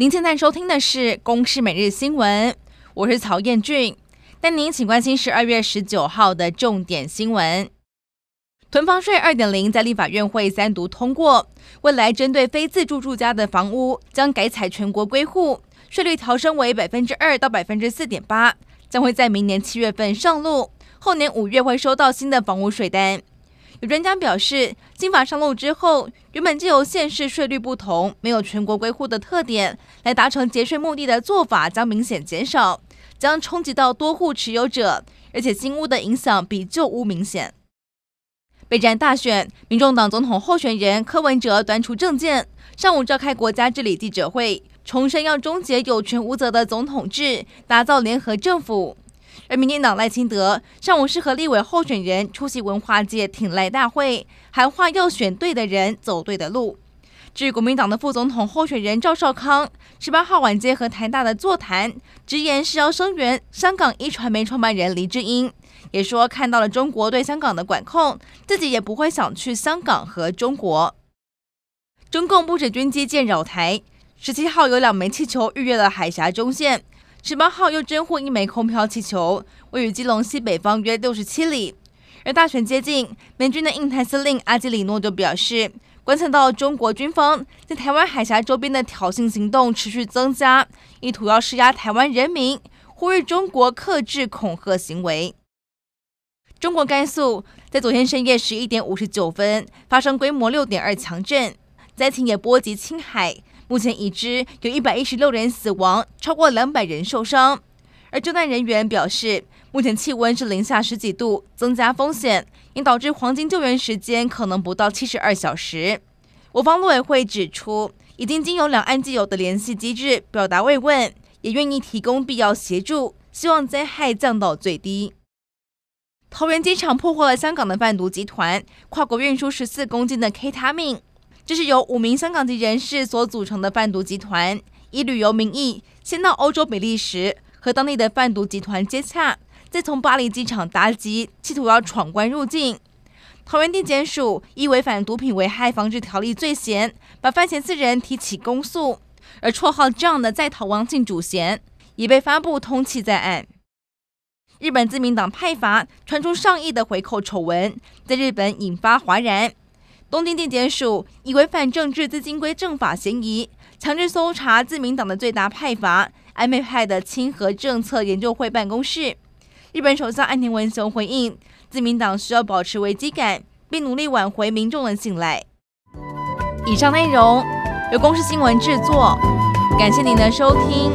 您现在收听的是《公视每日新闻》，我是曹彦俊。带您请关心十二月十九号的重点新闻：囤房税二点零在立法院会三读通过，未来针对非自住住家的房屋将改采全国归户，税率调升为百分之二到百分之四点八，将会在明年七月份上路，后年五月会收到新的房屋税单。有专家表示，新法上路之后，原本就由县市税率不同、没有全国归户的特点，来达成节税目的的做法将明显减少，将冲击到多户持有者，而且新屋的影响比旧屋明显。备战大选，民众党总统候选人柯文哲端出政见，上午召开国家治理记者会，重申要终结有权无责的总统制，打造联合政府。而民进党赖清德上午是和立委候选人出席文化界挺赖大会，喊话要选对的人，走对的路。至国民党的副总统候选人赵少康，十八号晚间和台大的座谈，直言是要声援香港一传媒创办人黎智英，也说看到了中国对香港的管控，自己也不会想去香港和中国。中共不止军机舰扰台，十七号有两枚气球逾越了海峡中线。十八号又侦获一枚空飘气球，位于基隆西北方约六十七里。而大选接近，美军的印太司令阿基里诺就表示，观测到中国军方在台湾海峡周边的挑衅行动持续增加，意图要施压台湾人民，呼吁中国克制恐吓行为。中国甘肃在昨天深夜十一点五十九分发生规模六点二强震，灾情也波及青海。目前已知有一百一十六人死亡，超过两百人受伤。而救难人员表示，目前气温是零下十几度，增加风险，也导致黄金救援时间可能不到七十二小时。我方陆委会指出，已经经由两岸既有的联系机制表达慰问，也愿意提供必要协助，希望灾害降到最低。桃园机场破获了香港的贩毒集团，跨国运输十四公斤的 K 他命。这是由五名香港籍人士所组成的贩毒集团，以旅游名义先到欧洲比利时和当地的贩毒集团接洽，再从巴黎机场搭机，企图要闯关入境。桃园地检署依违反毒品危害防治条例罪嫌，把犯嫌四人提起公诉，而绰号这样的在逃王姓主嫌已被发布通缉在案。日本自民党派阀传出上亿的回扣丑闻，在日本引发哗然。东京地检署以违反政治资金规正法嫌疑，强制搜查自民党的最大派阀安倍派的清和政策研究会办公室。日本首相岸田文雄回应，自民党需要保持危机感，并努力挽回民众的信赖。以上内容由公视新闻制作，感谢您的收听。